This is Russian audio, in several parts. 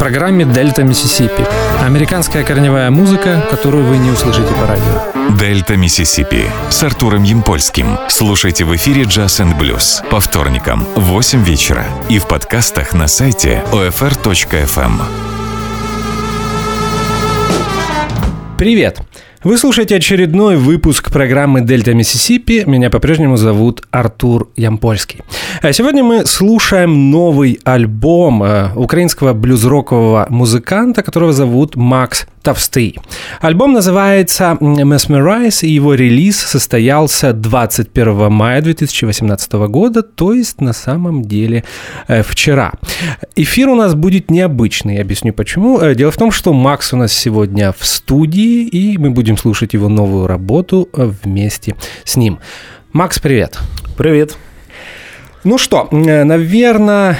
программе «Дельта Миссисипи». Американская корневая музыка, которую вы не услышите по радио. «Дельта Миссисипи» с Артуром Ямпольским. Слушайте в эфире «Jazz and Blues» по вторникам в 8 вечера и в подкастах на сайте OFR.FM. Привет! Вы слушаете очередной выпуск программы «Дельта Миссисипи». Меня по-прежнему зовут Артур Ямпольский. А сегодня мы слушаем новый альбом э, украинского блюз-рокового музыканта, которого зовут Макс Товстый. Альбом называется Mesmerize, и его релиз состоялся 21 мая 2018 года, то есть на самом деле э, вчера. Эфир у нас будет необычный, я объясню почему. Э, дело в том, что Макс у нас сегодня в студии, и мы будем слушать его новую работу э, вместе с ним. Макс, привет. Привет. Ну что, наверное,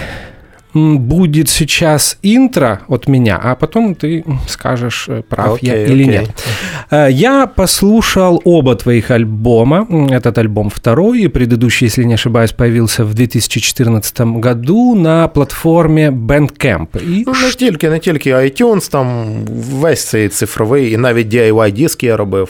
будет сейчас интро от меня, а потом ты скажешь, э, прав okay, я или okay. нет. Э, я послушал оба твоих альбома. Этот альбом второй, и предыдущий, если не ошибаюсь, появился в 2014 году на платформе Bandcamp. І... Ну, не тільки, не тільки iTunes, там весь цей цифровий, і навіть DIY-диски я робив.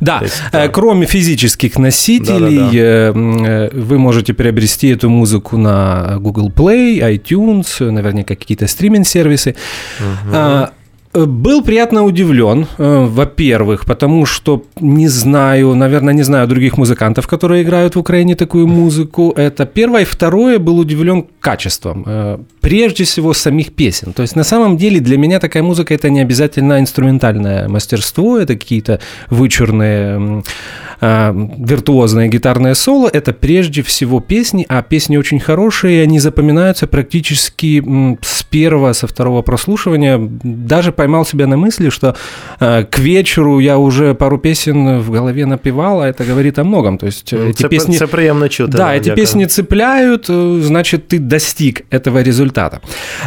Да, есть, да. кроме физических носителей, да, да, да. вы можете приобрести эту музыку на Google Play, iTunes, наверняка какие-то стриминг-сервисы. Угу. Был приятно удивлен, э, во-первых, потому что не знаю, наверное, не знаю других музыкантов, которые играют в Украине такую музыку. Это первое. И второе, был удивлен качеством. Э, прежде всего, самих песен. То есть, на самом деле, для меня такая музыка – это не обязательно инструментальное мастерство, это какие-то вычурные, э, виртуозные гитарные соло. Это прежде всего песни, а песни очень хорошие, они запоминаются практически с первого, со второго прослушивания, даже поймал себя на мысли, что э, к вечеру я уже пару песен в голове напевал, а это говорит о многом. То есть э, эти це, песни... Це приємно чути. Да, эти песни цепляют, э, значит, ты достиг этого результата.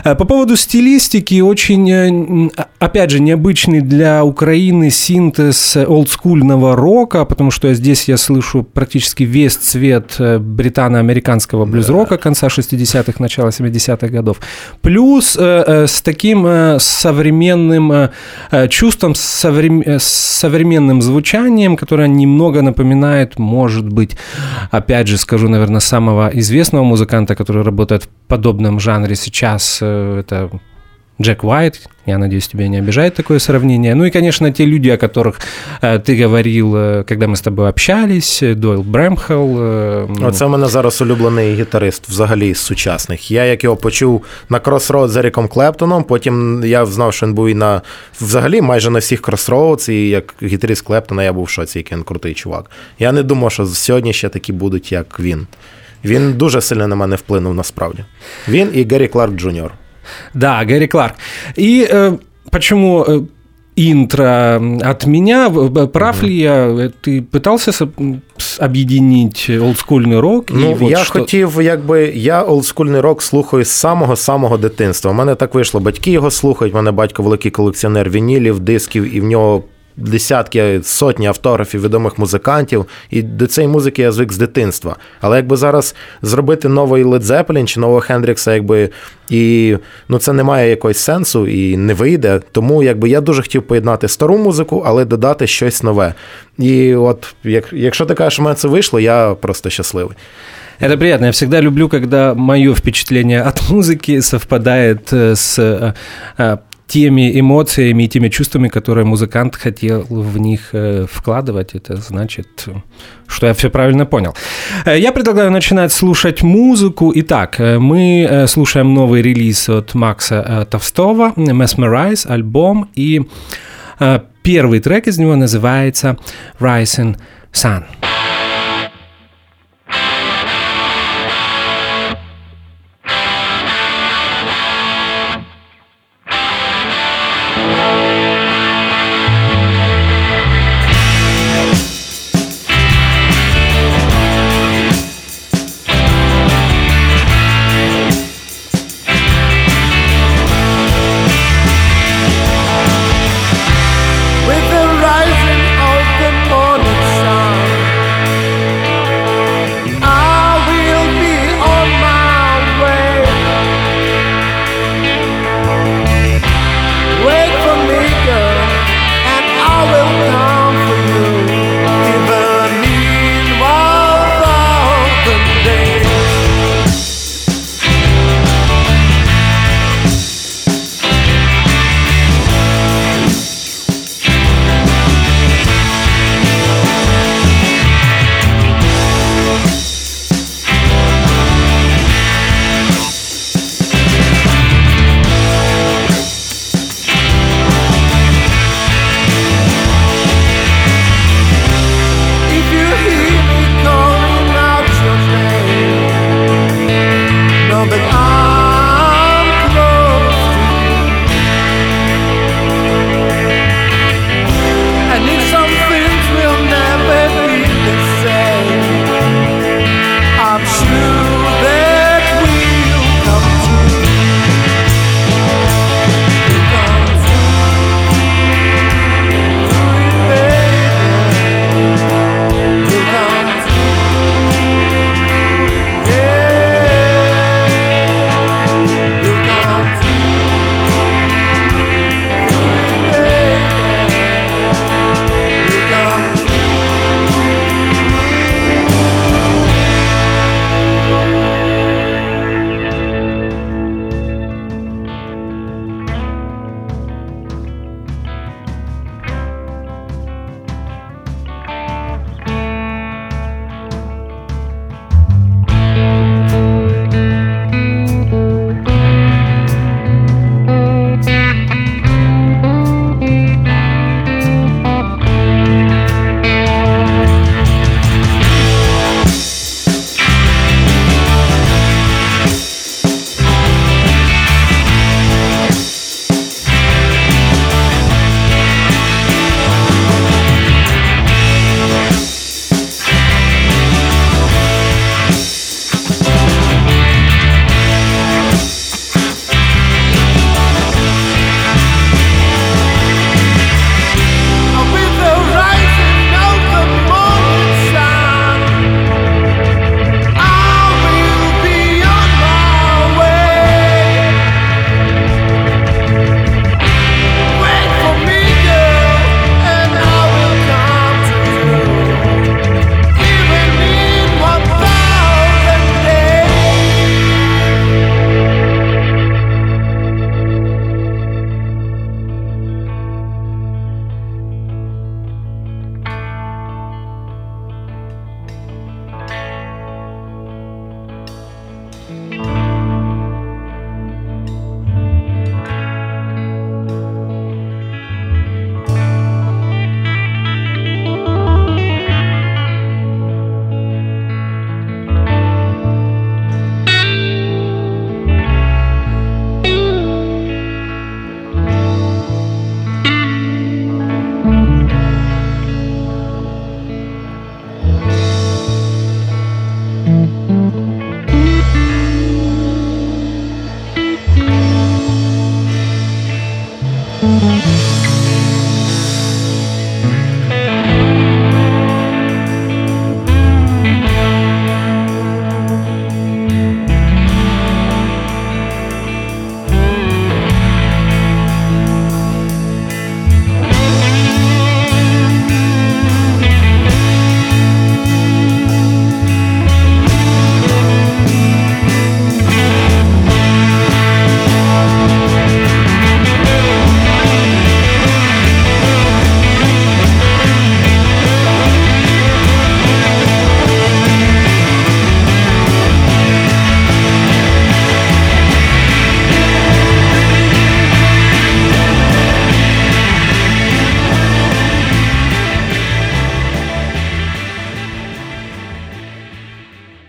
Э, по поводу стилистики, очень, опять же, необычный для Украины синтез олдскульного рока, потому что здесь я слышу практически весь цвет британо-американского блюз-рока конца 60-х, начала 70-х годов. Плюс с таким современным современным э, э, чувством, с э, современным звучанием, которое немного напоминает, может быть, опять же скажу, наверное, самого известного музыканта, который работает в подобном жанре сейчас, это Джек Уайт, я надеюсь, тебя не обижает такое сравнение. Ну и, конечно, те люди, о которых э, ти говорив, э, когда ми з тобою общались, Дойл Бремхел. Э, Оце в мене зараз улюблений гітарист взагалі з сучасних. Я як його почув на кросроуд з Еріком Клептоном, потім я знав, що він був і на взагалі майже на всіх кросроудс, і як гітарист Клептона я був в шоці, який він крутий чувак. Я не думав, що сьогодні ще такі будуть, як він. Він дуже сильно на мене вплинув насправді. Він і Геррі Кларк Джуніор. Да, Гэри Кларк. И э, почему э, интро от меня. Прав угу. ли я? Ты пытался об'єднати олдскульний рок? Ну, і я що... хотів, якби я олдскульний рок слухаю з самого самого дитинства. У мене так вийшло. Батьки його слухають. У мене батько великий колекціонер вінілів, дисків, і в нього десятки, сотні автографів відомих музикантів, і до цієї музики я звик з дитинства. Але якби зараз зробити новий Led Zeppelin чи нового Хендрікса, якби і ну це не має якогось сенсу і не вийде. Тому якби я дуже хотів поєднати стару музику, але додати щось нове. І от як, якщо мене це вийшло, я просто щасливий. Это приятно. Я всегда люблю, когда мое впечатление от музыки совпадает с теми эмоциями и теми чувствами, которые музыкант хотел в них э, вкладывать. Это значит, что я все правильно понял. Э, я предлагаю начинать слушать музыку. Итак, э, мы слушаем новый релиз от Макса Товстова, Mesmerize, альбом. И первый трек из него называется Rising Sun.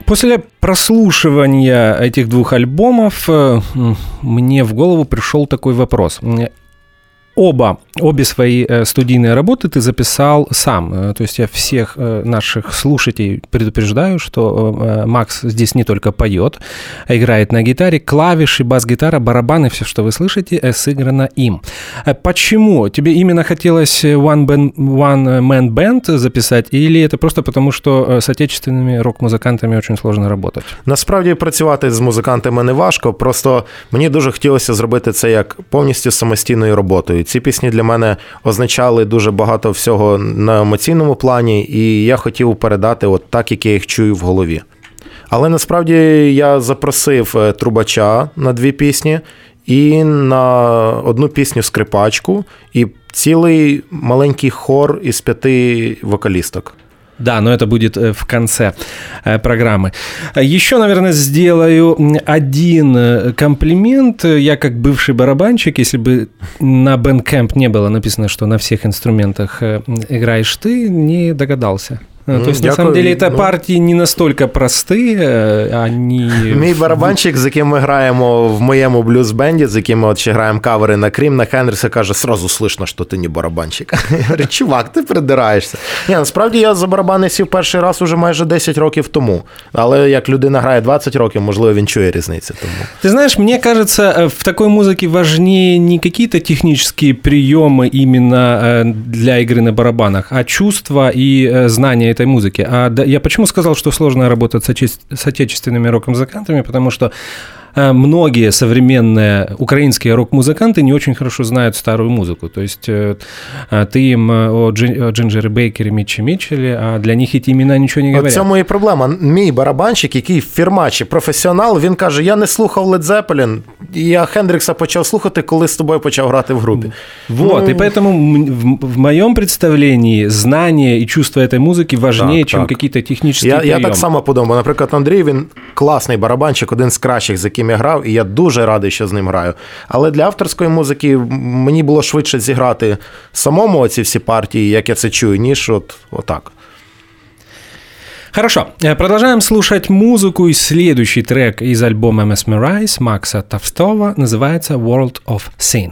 После прослушивания этих двух альбомов э, мне в голову пришел такой вопрос оба, обе свои э, студийные работы ты записал сам. Э, то есть я всех э, наших слушателей предупреждаю, что Макс здесь не только поет, а играет на гитаре, клавиши, бас-гитара, барабаны, все, что вы слышите, сыграно им. Почему? Тебе именно хотелось One, band, one Man Band записать, или это просто потому, що з отечественними рок-музикантами очень сложно работать? Насправді працювати з музикантами не важко, просто мені дуже хотілося зробити це як повністю самостійною роботою. Ці пісні для мене означали дуже багато всього на емоційному плані, і я хотів передати от так, як я їх чую в голові. Але насправді я запросив е, трубача на дві пісні і на одну пісню скрипачку, і цілий маленький хор із п'яти вокалісток. Да, но это будет э, в конце э, программы. Еще, наверное, сделаю один э, комплимент. Я как бывший барабанщик, если бы на Bandcamp не было написано, что на всех инструментах играешь ты, не догадался. Ну, то есть, Дякую. на самом деле, это ну... партії не настолько прості, ані... Мій барабанщик, з яким ми граємо в моєму блюз-бенді, з яким ми от ще граємо кавери на Крім, на Хенріса, каже, сразу слышно, що ти не барабанщик. Я говорю, чувак, ти придираєшся. Ні, насправді я за барабани сів перший раз уже майже 10 років тому. Але як людина грає 20 років, можливо, він чує різницю. Тому. Ти знаєш, мені кажется, в такой музыке важнее не какие-то технические приемы именно для игры на барабанах, а чувства и знания Этой музыки. А я почему сказал, что сложно работать с отечественными рок-музыкантами? Потому что многие современные украинские рок-музыканты не очень хорошо знают старую музыку. То есть э, э, ты им о Джинджері Бейкері, Мітчі Мітчелі, а для них ті імена нічого не говорять. В цьому і проблема. Мій барабанщик, який фірмачі, професіонал, він каже: я не слухав Led Zeppelin, я Хендрікса почав слухати, коли з тобою почав грати в групі. Вот, ну... и поэтому в, в моем представлении знание и чувство этой музыки важнее, так, чем так. какие-то технические я, приемы. Я так само подумав. Наприклад, Андрій, він класний барабанщик, один з кращих, з яким яким я грав, і я дуже радий, що з ним граю. Але для авторської музики мені було швидше зіграти самому ці всі партії, як я це чую, ніж от отак. Хорошо, э, продолжаем слушать музыку, и следующий трек из альбома Mesmerize Макса Товстова называется World of Sin.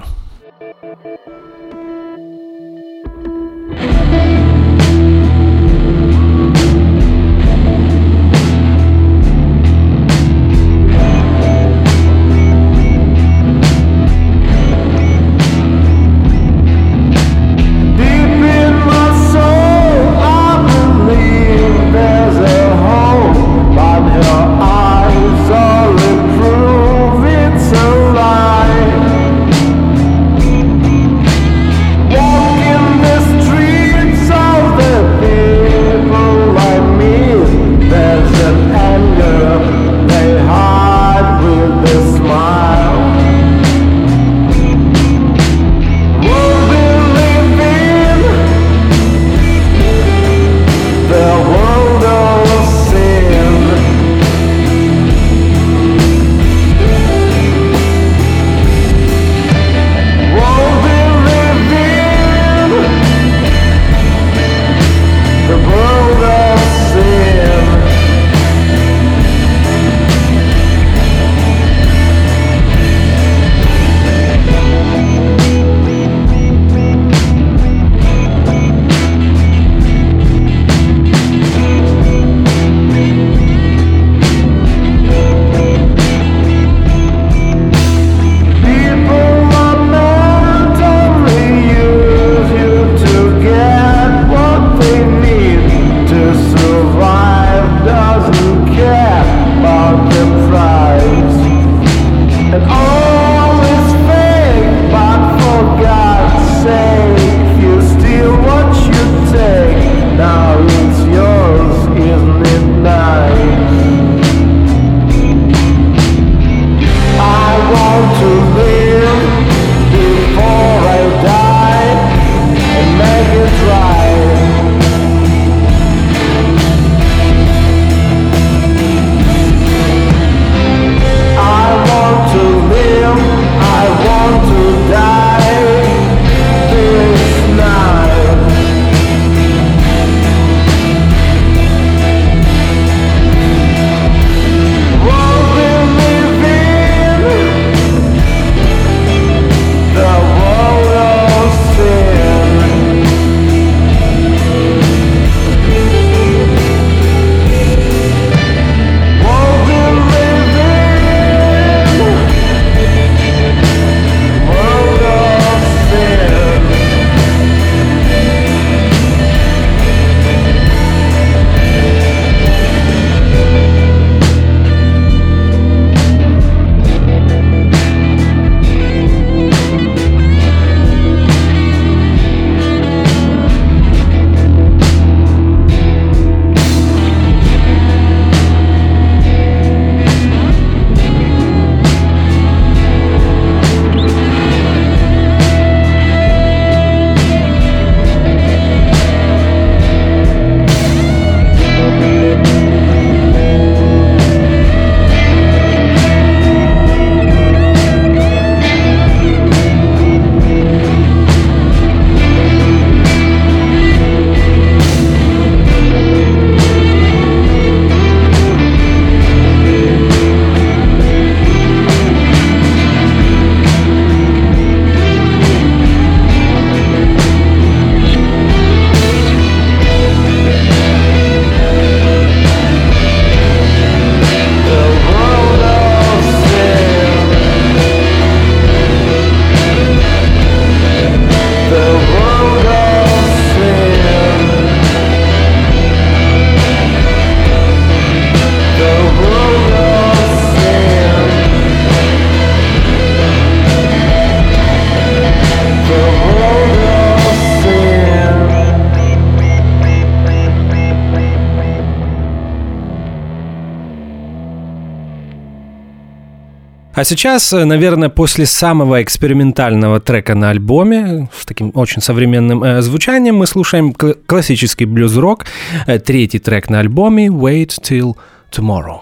А сейчас, э, наверное, после самого экспериментального трека на альбоме с таким очень современным э, звучанием мы слушаем кл- классический блюз-рок, э, третий трек на альбоме «Wait Till Tomorrow».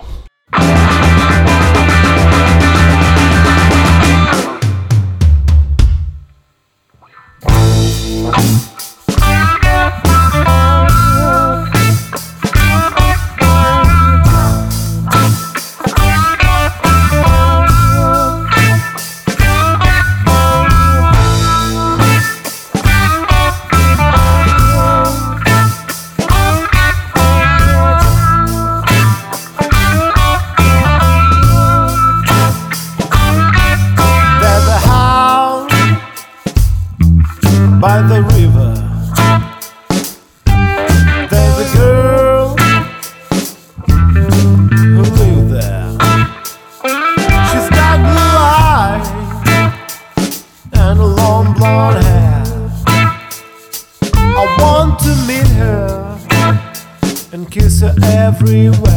by the river. There's a girl who lives there. She's got blue eyes and a long blonde hair. I want to meet her and kiss her everywhere.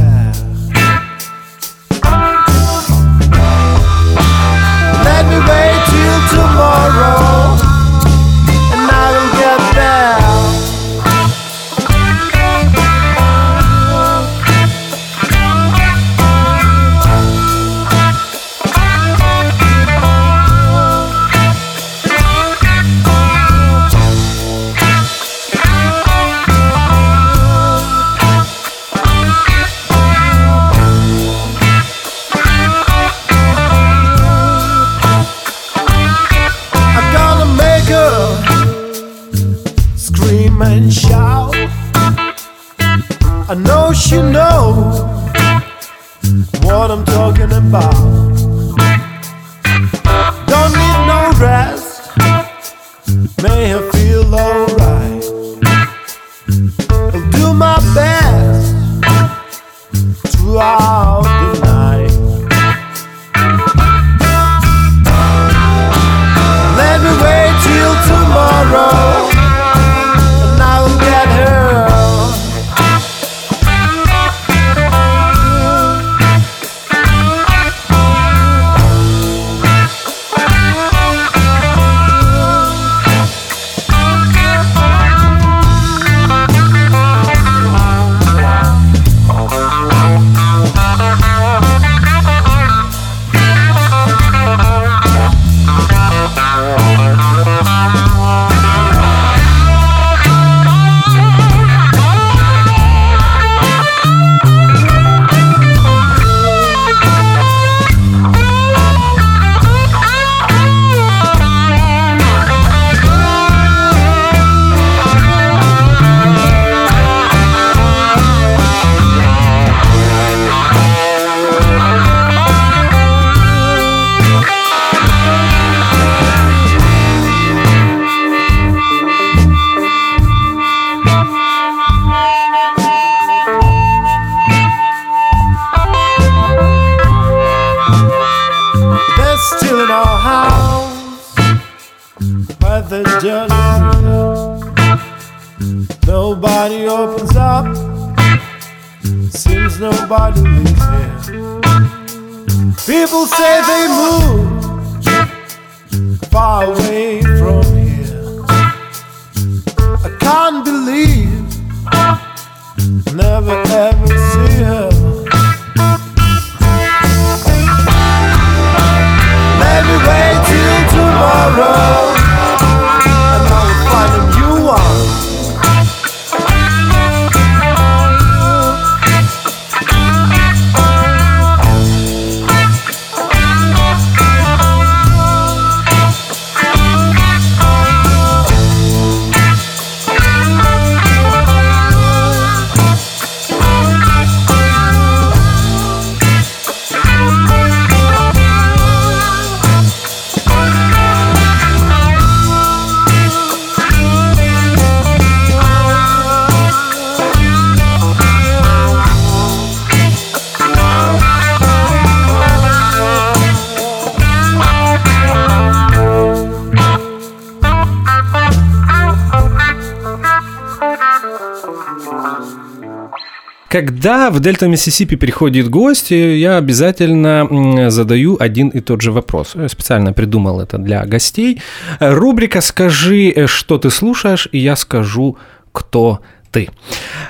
Когда в Дельта Миссисипи приходит гость, я обязательно задаю один и тот же вопрос. Я специально придумал это для гостей. Рубрика «Скажи, что ты слушаешь», и я скажу, кто ты.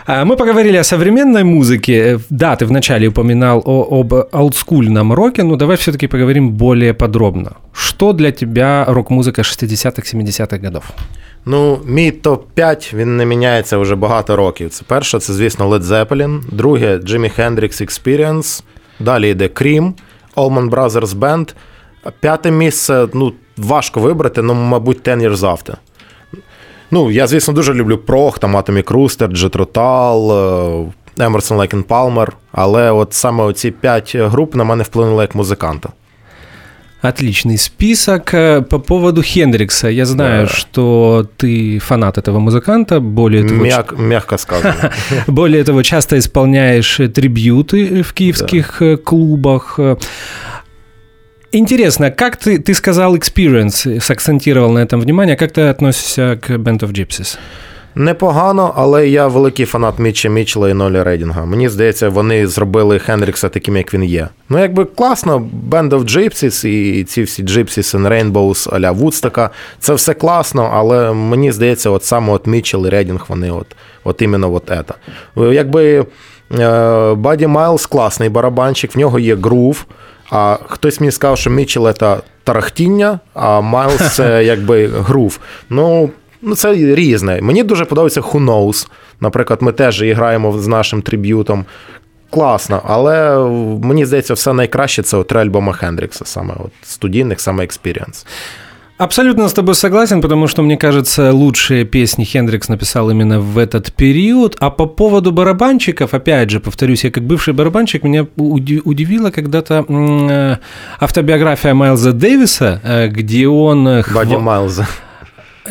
А, мы поговорили о современной музыке. Да, ты вначале упоминал о, об олдскульном роке, но давай все-таки поговорим более подробно. Что для тебя рок-музика 60-х, 70-х годов? Ну, мій топ-5 він не міняється вже багато років. Це перше, це, звісно, Led Zeppelin, друге Jimi Hendrix Experience, далі йде Cream, Allman Brothers Band. П'яте місце, ну, важко вибрати, ну, мабуть, Ten Years After. Ну, я, звісно, дуже люблю прох, там Atomic Rooster, Jet Rotal, Emerson Lake Palmer, але от саме оці п'ять груп на мене вплинули як музиканта. Отличный список. По поводу Хендрикса. Я знаю, да. что ты фанат этого музыканта. Более того, Мяг, мягко сказано. Более того, часто исполняешь трибьюты в киевских да. клубах. Интересно, как ты, ты сказал experience, сакцентировал на этом внимание, как ты относишься к Band of Gypsies? Непогано, але я великий фанат Мітча Мітчела і Нолі Рейдінга. Мені здається, вони зробили Хендрікса таким, як він є. Ну, якби класно, Band of Gypsies і ці всі Gypsies and Rainbows а-ля Вудстока, це все класно, але мені здається, от саме от Мітчел і Рейдінг, вони от, от іменно от ета. Якби Баді Майлз класний барабанщик, в нього є грув. А хтось мені сказав, що Мітчел це тарахтіння, а Майлз це якби грув. Ну, ну це різне. Мені дуже подобається Who Knows. Наприклад, ми теж граємо з нашим триб'ютом. Класно, але мені здається, все найкраще це три альбоми Хендрікса, саме от студійних, саме експіріанс. Абсолютно с тобой согласен, потому что, мне кажется, лучшие песни Хендрикс написал именно в этот период. А по поводу барабанщиков, опять же, повторюсь, я как бывший барабанщик, меня удивила когда-то э, автобиография Майлза Дэвиса, э, где он... Э, Бадди Майлза.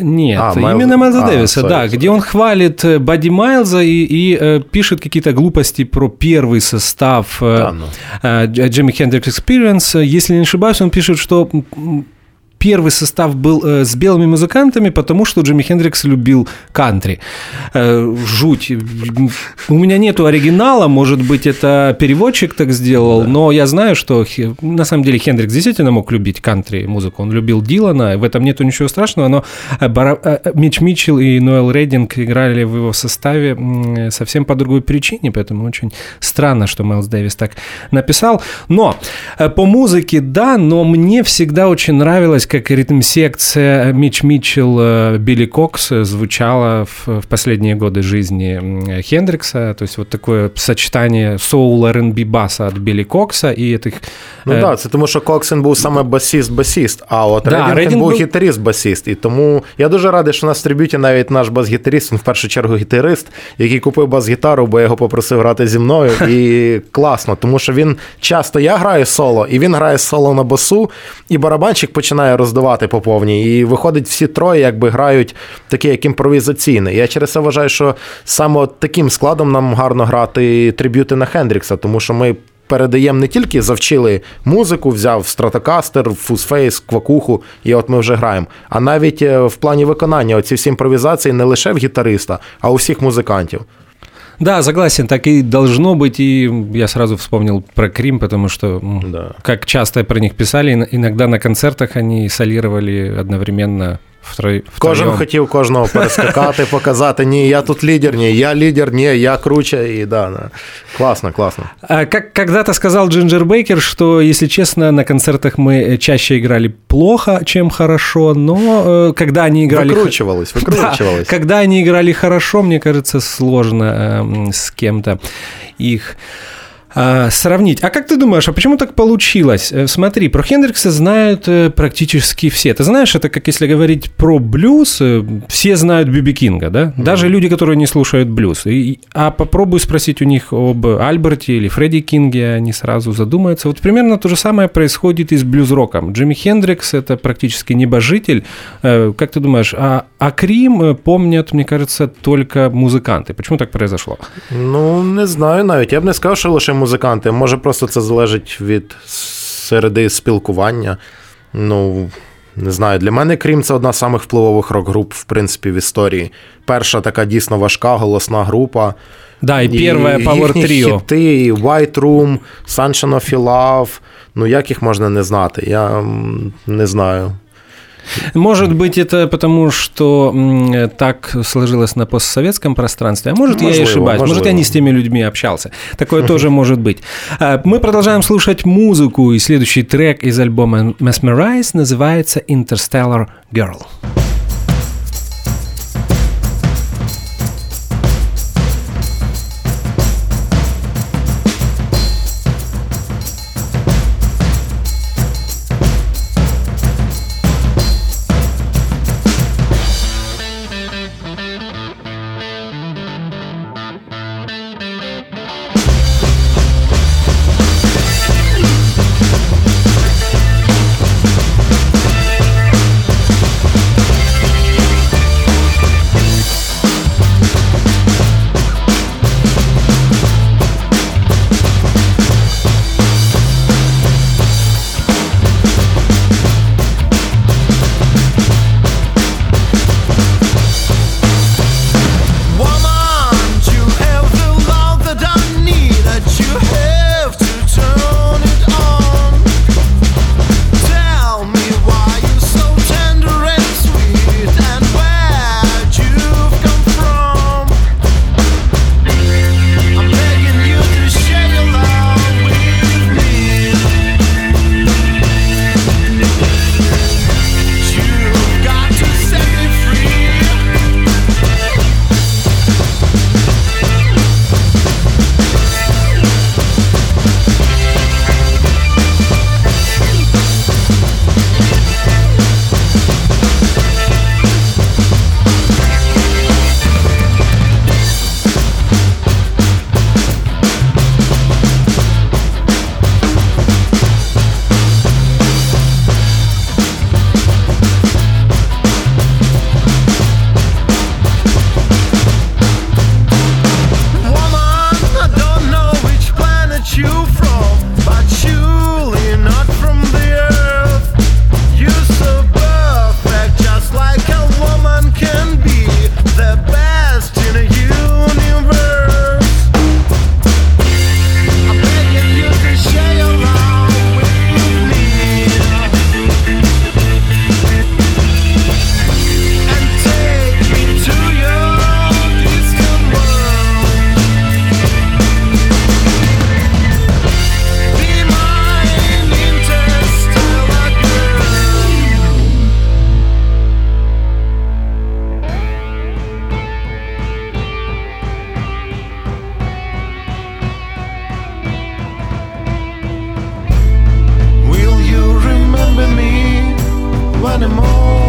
Нет, а, именно Майлза а, Дэвиса, sorry, да, sorry. где он хвалит Бадди Майлза и, и э, пишет какие-то глупости про первый состав э, ну. э, Джимми Хендрикс Experience. Если не ошибаюсь, он пишет, что первый состав был э, с белыми музыкантами, потому что Джимми Хендрикс любил кантри. Э, жуть. У меня нету оригинала, может быть, это переводчик так сделал, да. но я знаю, что на самом деле Хендрикс действительно мог любить кантри музыку. Он любил Дилана, в этом нету ничего страшного, но э, Бара... Мич Митчелл и Ноэл Рейдинг играли в его составе совсем по другой причине, поэтому очень странно, что Майлз Дэвис так написал. Но по музыке, да, но мне всегда очень нравилось, как ритм-секция Мич Митчелл, э, Билли Кокс звучала в, в последние годы жизни Хендрикса. То есть вот такое сочетание соул R&B баса от Білі Кокса і тих... Ну так, да, це тому що Кокс він був саме басіст-басіст, а от да, Редінг, Редінг був гітарист-басіст. І тому я дуже радий, що у нас в трибюті навіть наш бас-гітарист, він в першу чергу гітарист, який купив бас-гітару, бо я його попросив грати зі мною. І класно, тому що він часто я граю соло, і він грає соло на басу, і барабанчик починає роздавати по повній. І виходить, всі троє якби грають таке, як імпровізаційне. Я через це вважаю, що саме таким складом нам гарно грати триб'юти на Хендрікса, тому що ми. Передаємо не тільки завчили музику, взяв стратокастер, фузфейс, квакуху, і от ми вже граємо. А навіть е, в плані виконання оці всі імпровізації не лише в гітариста, а у всіх музикантів. Да, согласен, так и должно быть. И я сразу вспомнил про Крим, потому что, да. как часто про них писали, иногда на концертах они солировали одновременно Втрой, Кожен хотів кожного перескакати, показати, ні, я тут лидер, ні, я лидер, ні, я круче, и да, да. Классно, классно. А как когда-то сказал Джинджер Бейкер, что, если честно, на концертах мы чаще играли плохо, чем хорошо, но э, когда они играли... Выкручивалось, выкручивалось. Да, когда они играли хорошо, мне кажется, сложно э, с кем-то их а, сравнить. А как ты думаешь, а почему так получилось? Э, смотри, про Хендрикса знают э, практически все. Ты знаешь, это как если говорить про блюз, э, все знают Биби Кинга, да? Mm-hmm. Даже люди, которые не слушают блюз. И, а попробуй спросить у них об Альберте или Фредди Кинге, они сразу задумаются. Вот примерно то же самое происходит и с блюз-роком. Джимми Хендрикс – это практически небожитель. Как ты думаешь, а, а Крим помнят, мне кажется, только музыканты. Почему так произошло? Ну, не знаю навіть. Я б не сказав, що лише музиканти. Може, просто це залежить від середи спілкування. Ну, не знаю, для мене Крім це одна з самих впливових рок-груп, в принципі, в історії. Перша така дійсно важка, голосна група. Да, і перша Power Trio. хіти, і White Room, Sunshine of Love. Ну, як їх можна не знати? Я не знаю. Может быть, это потому, что так сложилось на постсоветском пространстве, а может, можливо, я и ошибаюсь, можливо. может, я не с теми людьми общался. Такое тоже может быть. Мы продолжаем слушать музыку, и следующий трек из альбома Mesmerize называется Interstellar Girl. anymore.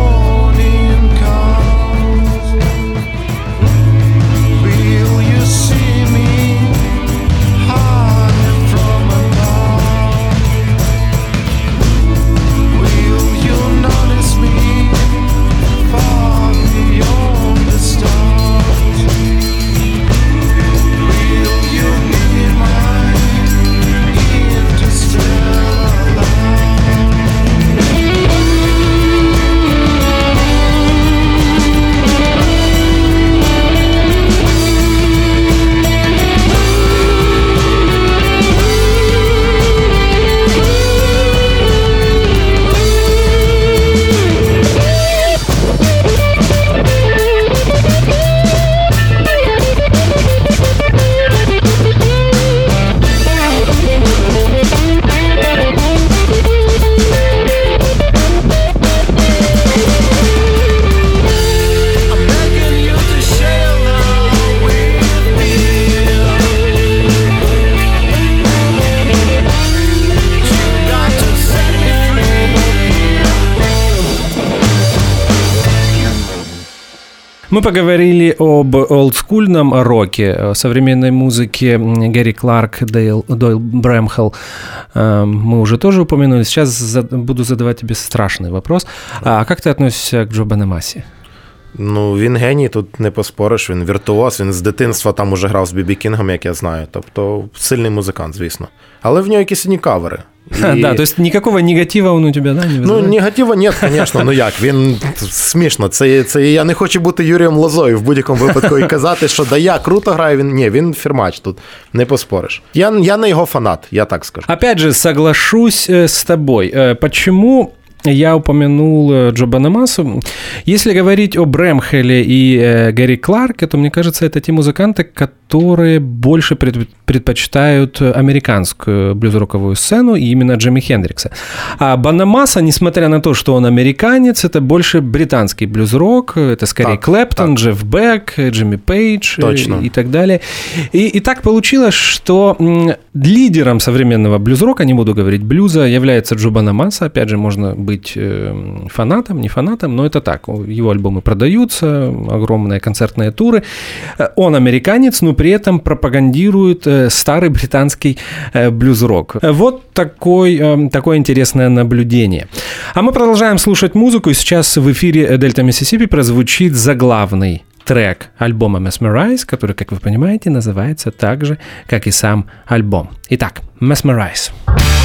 Мы поговорили об олдскульном роке, современной музыке Гэри Кларк, Дейл, Дойл Брэмхелл. Эм, мы уже тоже упомянули. Сейчас буду задавать тебе страшный вопрос. А как ты относишься к Джо Банамаси? Ну, він геній, тут не поспориш, він віртуоз, він з дитинства там уже грав з Бібі Кінгом, як я знаю. Тобто сильний музикант, звісно. Але в нього якісь одні кавери. И... Да, то есть никакого негатива он у тебя, да, не Ну, негатива нет, звісно, ну як, він смішно. Це, це я не хочу бути Юрієм Лозою в будь-якому випадку і казати, що да я круто граю, він ні, він фірмач тут, не поспориш. Я, я не його фанат, я так скажу. Опять же, соглашусь с тобой. Почему я упомянул э, Джо Банамасу. Если говорить о Брэмхеле и э, Гэри Кларке, то мне кажется, это те музыканты, которые больше предпочитают американскую блюз-роковую сцену и именно Джимми Хендрикса. А Банамаса, несмотря на то, что он американец, это больше британский блюз-рок, это скорее так, Клэптон, так. Джефф Бек, Джимми Пейдж Точно. И, и так далее. И, и так получилось, что лидером современного блюз-рока, не буду говорить блюза, является Джо Банамаса. Опять же, можно быть быть эм, фанатом, не фанатом, но это так. Его альбомы продаются, огромные концертные туры. Э, он американец, но при этом пропагандирует э, старый британский э, блюз-рок. Вот такой, такое интересное наблюдение. А мы продолжаем слушать музыку, и сейчас в эфире Дельта Миссисипи прозвучит заглавный трек альбома Mesmerize, который, как вы понимаете, называется так же, как и сам альбом. Итак, Mesmerize. ready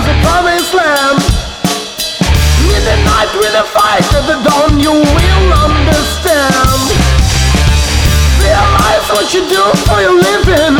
to the promised land. In the night with a fight, at the dawn you will understand. Realize what you do for your living,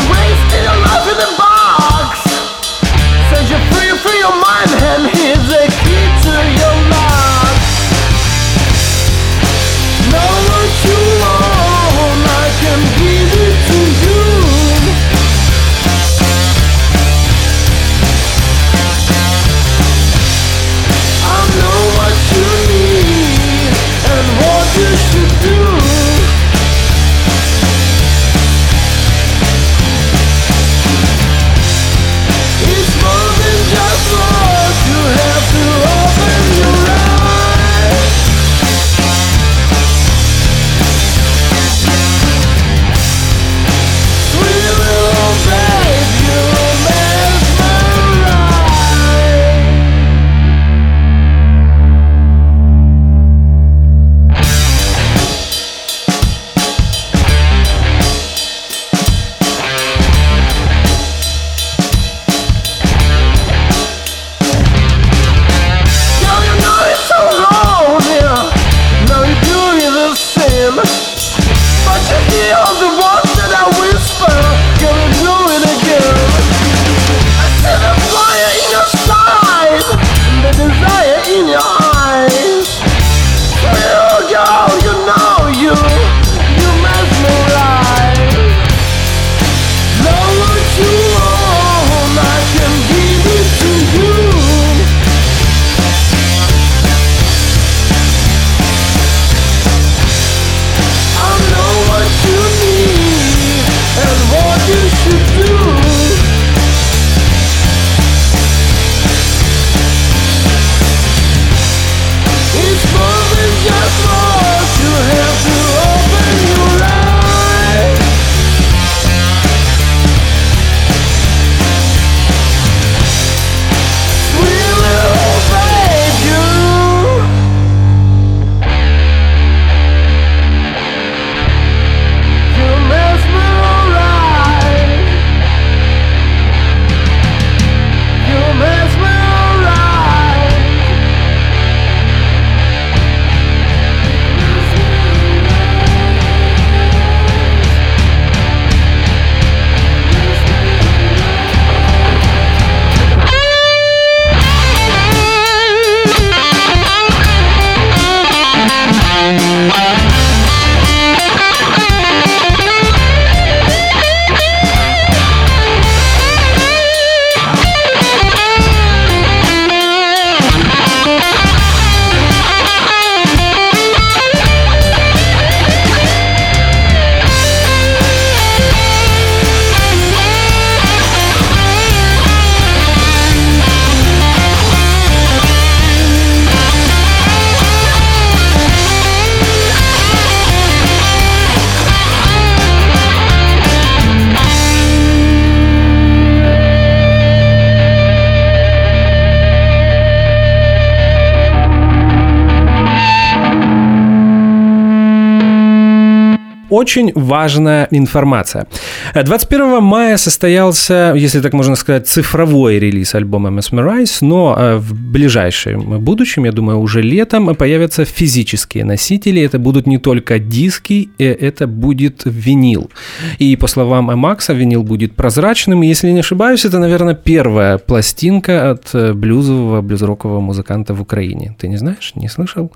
очень важная информация. 21 мая состоялся, если так можно сказать, цифровой релиз альбома Mesmerize, но э, в ближайшем будущем, я думаю, уже летом появятся физические носители. Это будут не только диски, э, это будет винил. И по словам Макса, винил будет прозрачным. Если не ошибаюсь, это, наверное, первая пластинка от э, блюзового, блюзрокового музыканта в Украине. Ты не знаешь? Не слышал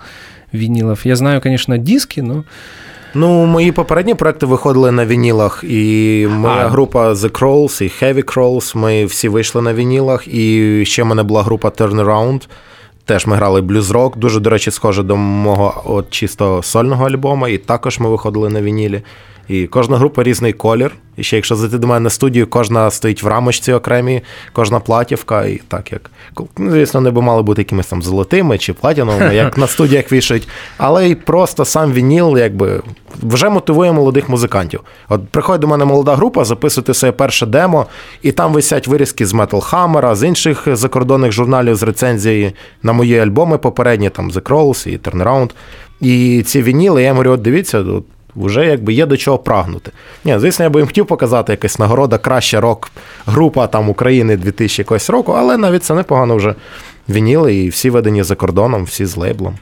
винилов? Я знаю, конечно, диски, но Ну, мої попередні проекти виходили на вінілах, і моя а. група The Crawls і Heavy Crawls, Ми всі вийшли на вінілах. І ще в мене була група Turnaround. Теж ми грали блюз-рок, дуже, до речі, схоже до мого от чисто сольного альбому, і також ми виходили на вінілі. І кожна група різний колір. І ще якщо зайти до мене на студію, кожна стоїть в рамочці окремій, кожна платівка, і так як. Ну, звісно, не би мали бути якимись там золотими чи платіновими, як на студіях вішають. Але й просто сам вініл, якби вже мотивує молодих музикантів. От приходить до мене молода група, записувати своє перше демо, і там висять вирізки з Metal Hammer, з інших закордонних журналів з рецензії на мої альбоми попередні, там The Crawls і Turnaround. І ці вініли, я говорю, от дивіться, от вже якби є до чого прагнути. Ні, Звісно, я би їм хотів показати якась нагорода, краща рок-група там України 2000 якогось року, але навіть це непогано вже вініли і всі ведені за кордоном, всі з лейблом.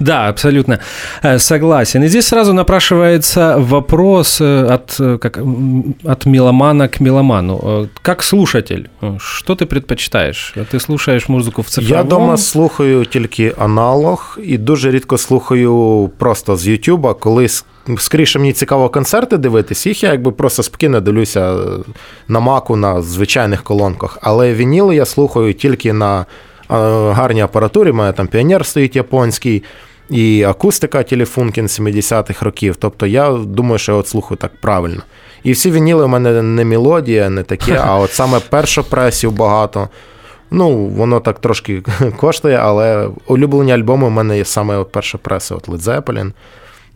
Да, абсолютно э, согласен. И здесь сразу напрашивается вопрос э, от, э, как, от меломана к меломану. Как слушатель, что ты предпочитаешь? Ты слушаєш музику в цифровому? Я дома слухаю тільки аналог і дуже рідко слухаю просто з Ютуба, коли скоріше мені цікаво концерти дивитись, їх я якби просто спокійно дивлюся на маку на звичайних колонках. Але вініли я слухаю тільки на гарній апаратурі. Мене там піонер стоїть японський. І акустика телефункін 70-х років. Тобто я думаю, що я от слухаю так правильно. І всі вініли у мене не мелодія, не таке, а от саме першопресів багато. Ну, воно так трошки коштує, але улюблені альбоми у мене є саме от першопреси, от Led Zeppelin,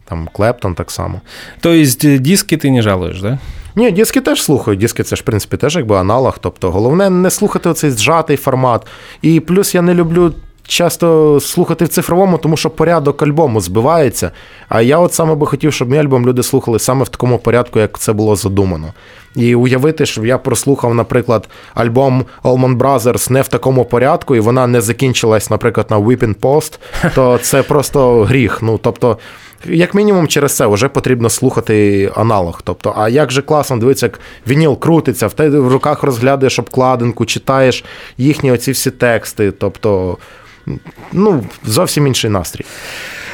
там Клептон так само. Тобто диски ти не жалуєш, так? Да? Ні, диски теж слухаю. Диски це ж, в принципі, теж якби аналог. Тобто, головне не слухати оцей зжатий формат. І плюс я не люблю. Часто слухати в цифровому, тому що порядок альбому збивається. А я от саме би хотів, щоб мій альбом люди слухали саме в такому порядку, як це було задумано. І уявити, що я прослухав, наприклад, альбом Allman Brothers не в такому порядку, і вона не закінчилась, наприклад, на Whipping Post, то це просто гріх. Ну, тобто, як мінімум, через це вже потрібно слухати аналог. Тобто, а як же класно дивитися, як вініл крутиться, в те в руках розглядаєш обкладинку, читаєш їхні оці всі тексти. Тобто, ну, зовсім інший настрій.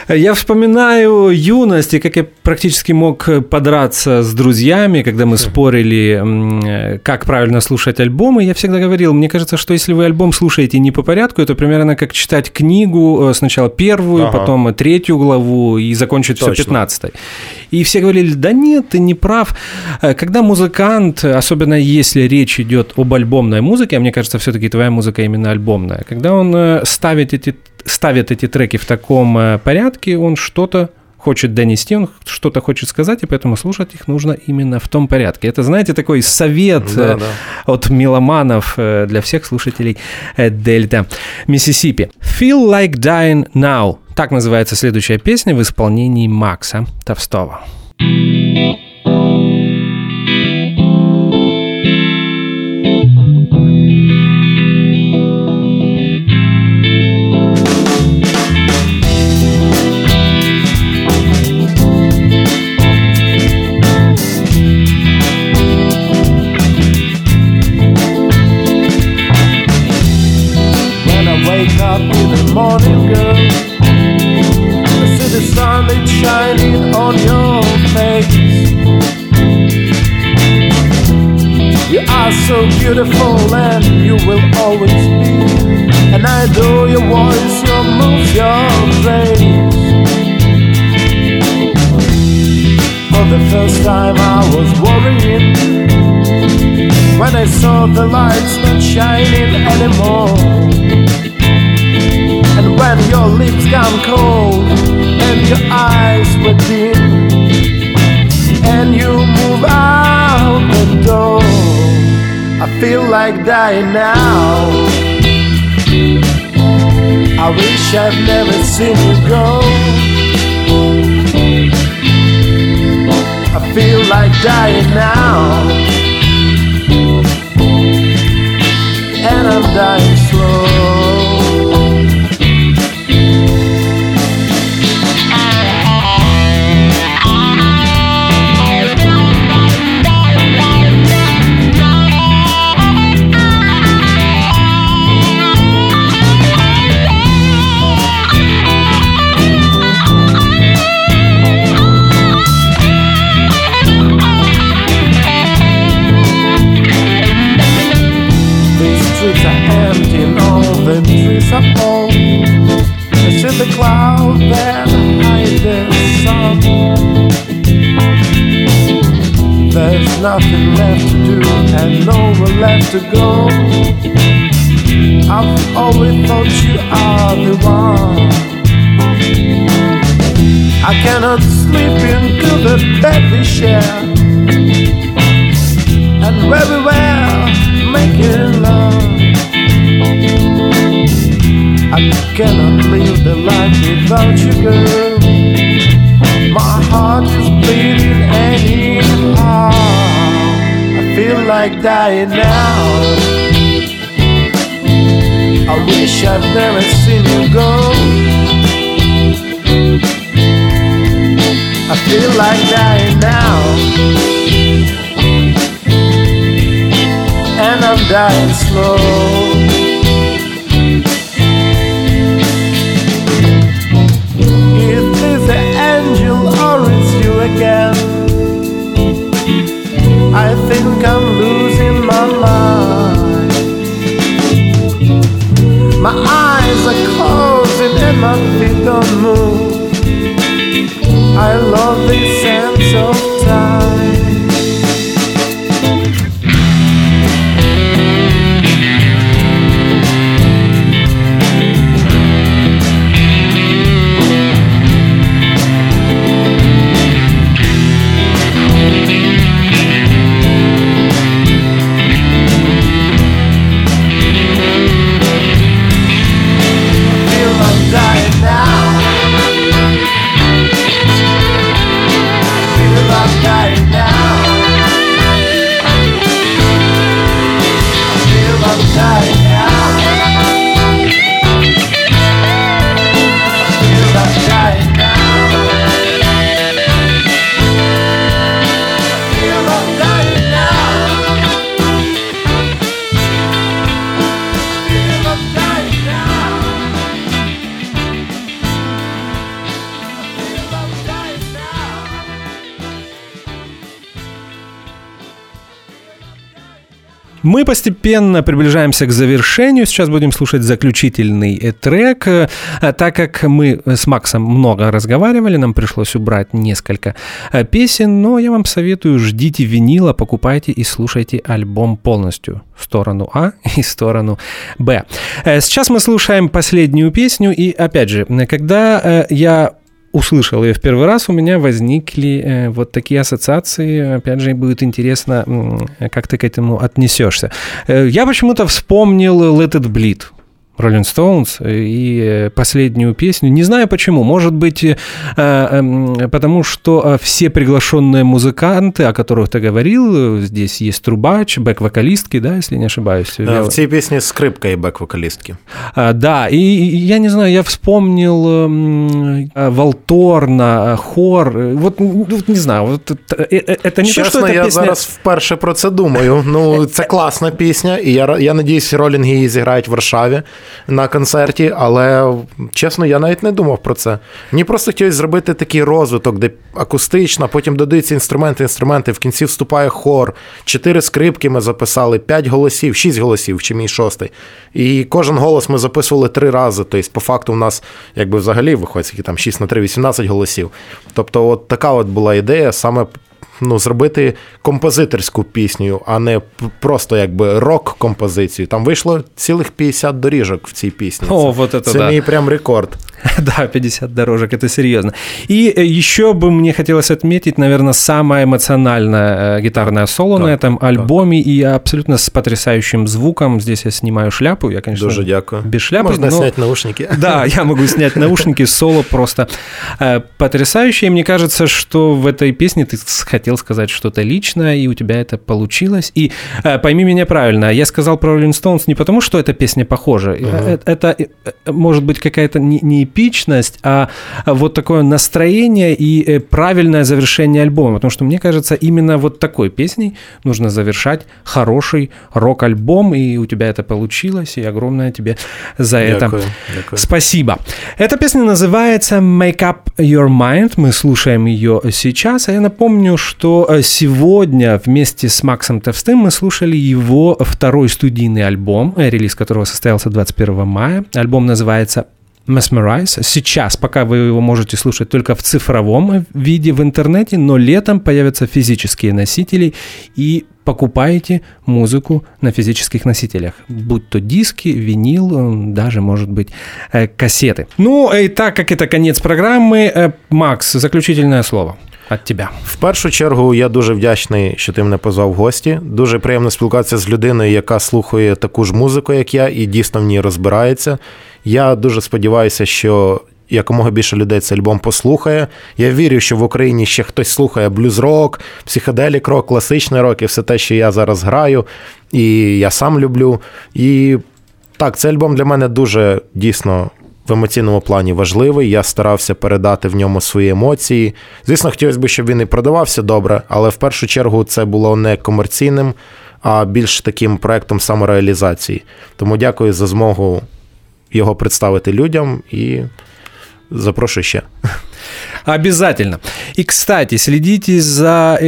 Я вспоминаю юность, и как я практически мог подраться с друзьями, когда мы спорили, как правильно слушать альбомы. Я всегда говорил, мне кажется, что если вы альбом слушаете не по порядку, это примерно как читать книгу, э, сначала первую, ага. потом третью главу и закончить Точно. все пятнадцатой. И все говорили, да нет, ты не прав. Э, когда музыкант, особенно если речь идет об альбомной музыке, а мне кажется, все-таки твоя музыка именно альбомная, когда он э, ставит эти ставит эти треки в таком э, порядке, он что-то хочет донести, он что-то хочет сказать, и поэтому слушать их нужно именно в том порядке. Это, знаете, такой совет да, да. от меломанов э, для всех слушателей э, Дельта Миссисипи. Feel Like Dying Now. Так называется следующая песня в исполнении Макса Товстова. Beautiful and you will always be. And I adore your voice, your moves, your grace. For the first time I was worrying when I saw the lights not shining anymore. And when your lips got cold and your eyes were dim, and you move out the door. I feel like dying now. I wish I'd never seen you go. I feel like dying now. And I'm dying to go. I've always thought you are the one. I cannot sleep into the bed we share, and where we were making love. I cannot live the life without you, girl. Like dying now. I wish I'd never seen you go. I feel like dying now. And I'm dying slow. Again? I think I'm losing my mind. My eyes are closing and my feet don't move. I love this sense of time. Постепенно приближаемся к завершению. Сейчас будем слушать заключительный трек. А так как мы с Максом много разговаривали, нам пришлось убрать несколько э, песен, но я вам советую, ждите винила, покупайте и слушайте альбом полностью. Сторону А и сторону Б. Э, сейчас мы слушаем последнюю песню, и опять же, когда э, я услышал ее в первый раз, у меня возникли э, вот такие ассоциации. Опять же, будет интересно, как ты к этому отнесешься. Э, я почему-то вспомнил Let It Bleed. Rolling Stones и э, последнюю песню. Не знаю почему. Может быть, э, эм, потому что э, все приглашенные музыканты, о которых ты говорил, здесь есть трубач, бэк-вокалистки, да, если не ошибаюсь. Да, я... в цій песне скрипка и бэк-вокалистки. А, да, и я не знаю, я вспомнил эм, Волторна, хор. Вот, не знаю, вот это не Чесно, то, что я песня... зараз вперше про це думаю. Ну, це класна пісня, і я, я надіюсь, ролінги її зіграють в Варшаві На концерті, але чесно, я навіть не думав про це. Мені просто хотілося зробити такий розвиток, де акустично, потім додаються інструменти, інструменти, в кінці вступає хор. Чотири скрипки ми записали, п'ять голосів, шість голосів, чи мій шостий. І кожен голос ми записували три рази. Тобто, по факту, у нас якби взагалі виходить, там 6 на 3, 18 голосів. Тобто, от така от була ідея саме ну, зробити композиторську пісню, а не просто якби рок-композицію. Там вийшло цілих 50 доріжок в цій пісні. О, це, вот это це да. мій прям рекорд. Да, 50 дорожек, это серьезно. И э, еще бы мне хотелось отметить, наверное, самое эмоциональное э, гитарное соло так, на этом альбоме так. и абсолютно с потрясающим звуком. Здесь я снимаю шляпу, я, конечно, Дуже дякую. без шляпы. Можно но... снять наушники. Да, я могу снять наушники, соло просто э, потрясающее. Мне кажется, что в этой песне ты хотел сказать что-то личное, и у тебя это получилось. И пойми меня правильно, я сказал про Rolling Stones не потому, что эта песня похожа. Uh-huh. Это, это может быть какая-то не, не эпичность, а вот такое настроение и э, правильное завершение альбома. Потому что мне кажется, именно вот такой песней нужно завершать хороший рок-альбом, и у тебя это получилось, и огромное тебе за это дякую, дякую. спасибо. Эта песня называется «Make Up Your Mind». Мы слушаем ее сейчас. А я напомню, что э, сегодня вместе с Максом Товстым мы слушали его второй студийный альбом, э, релиз которого состоялся 21 мая. Альбом называется Mesmerize. Сейчас, пока вы его можете слушать только в цифровом виде в интернете, но летом появятся физические носители и покупаете музыку на физических носителях, будь то диски, винил, даже, может быть, э, кассеты. Ну, и так как это конец программы, э, Макс, заключительное слово. От тебе. В першу чергу я дуже вдячний, що ти мене позвав в гості. Дуже приємно спілкуватися з людиною, яка слухає таку ж музику, як я, і дійсно в ній розбирається. Я дуже сподіваюся, що якомога більше людей цей альбом послухає. Я вірю, що в Україні ще хтось слухає блюз-рок, психоделік рок, класичний рок і все те, що я зараз граю, і я сам люблю. І так, цей альбом для мене дуже дійсно. В емоційному плані важливий, я старався передати в ньому свої емоції. Звісно, хотілося б, щоб він і продавався добре, але в першу чергу це було не комерційним, а більш таким проектом самореалізації. Тому дякую за змогу його представити людям і запрошую ще. Обязательно. И, кстати, следите за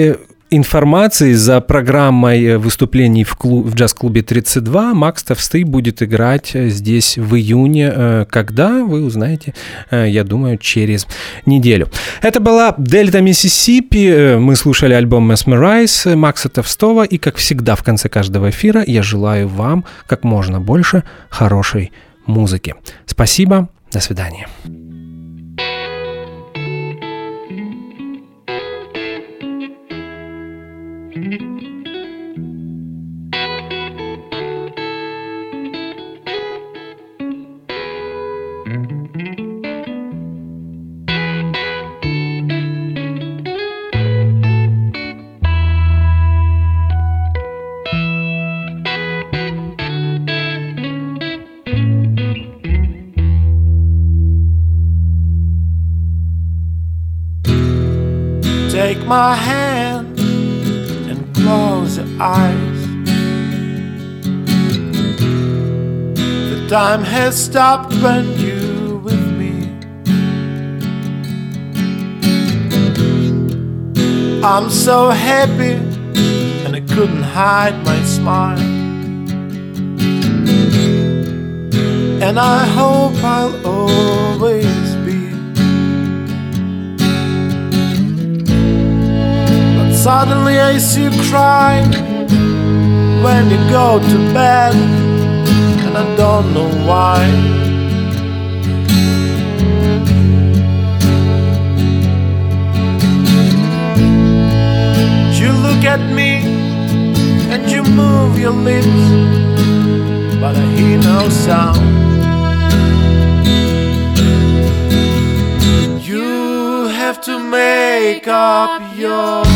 э, информацией, за программой э, выступлений в, клуб, в джаз-клубе 32. Макс Товстый будет играть э, здесь в июне. Когда, вы узнаете, я думаю, через неделю. Это была Дельта Миссисипи. Мы слушали альбом Mesmerize Макса Товстого. И, как всегда, в конце каждого эфира я желаю вам как можно больше хорошей музыки. Спасибо, до свидания. Stopped when you with me. I'm so happy and I couldn't hide my smile. And I hope I'll always be. But Suddenly I see you cry when you go to bed, and I don't know why. You look at me and you move your lips, but I hear no sound. You have to make up your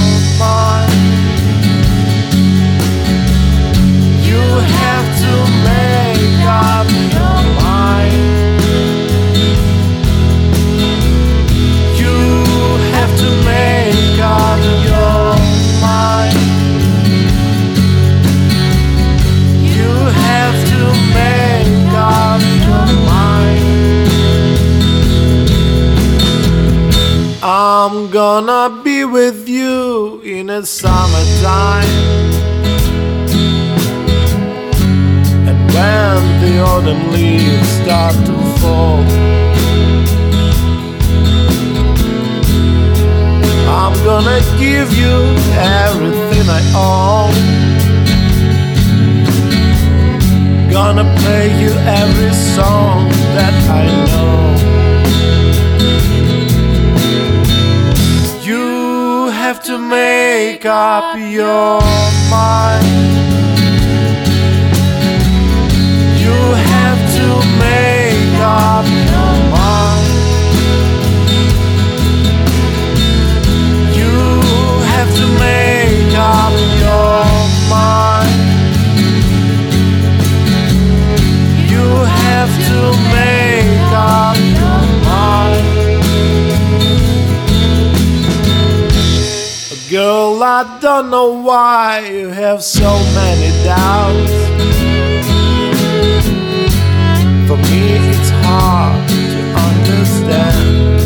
Gonna be with you in the summertime. And when the autumn leaves start to fall, I'm gonna give you everything I own. Gonna play you every song that I know. To make up your mind. You have to make up your mind. You have to make up your mind. You have to make I don't know why you have so many doubts. For me, it's hard to understand.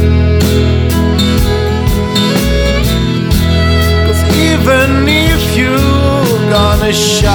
Cause even if you're gonna shut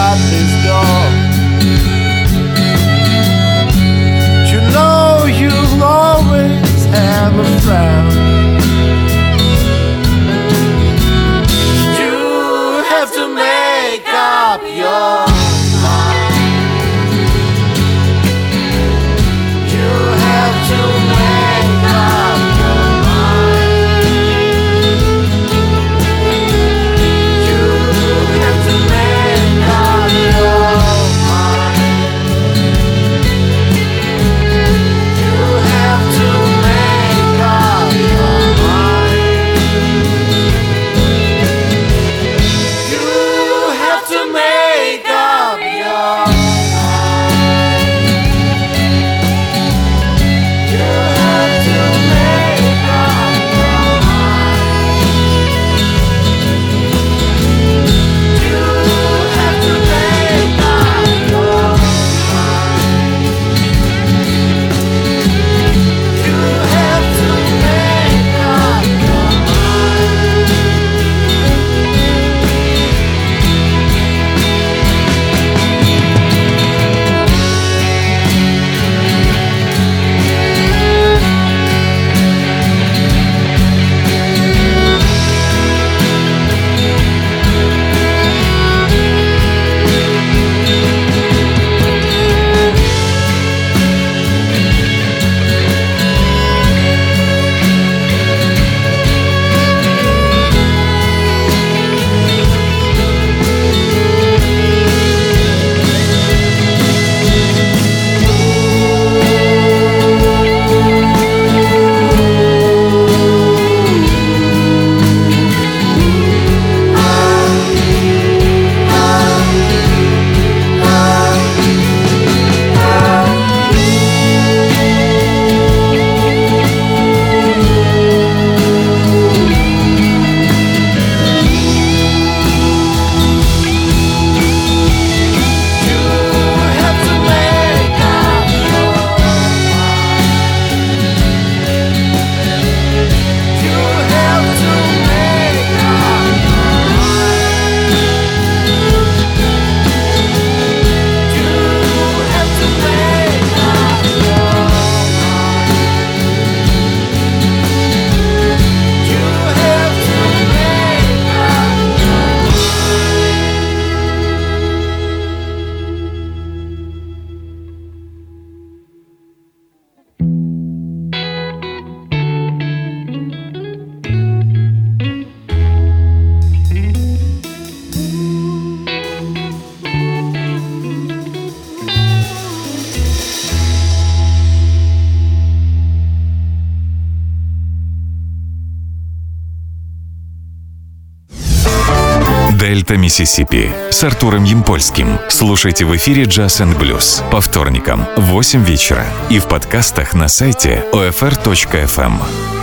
Миссисипи с Артуром Ямпольским. Слушайте в эфире Jazz and Blues по вторникам в 8 вечера и в подкастах на сайте OFR.FM.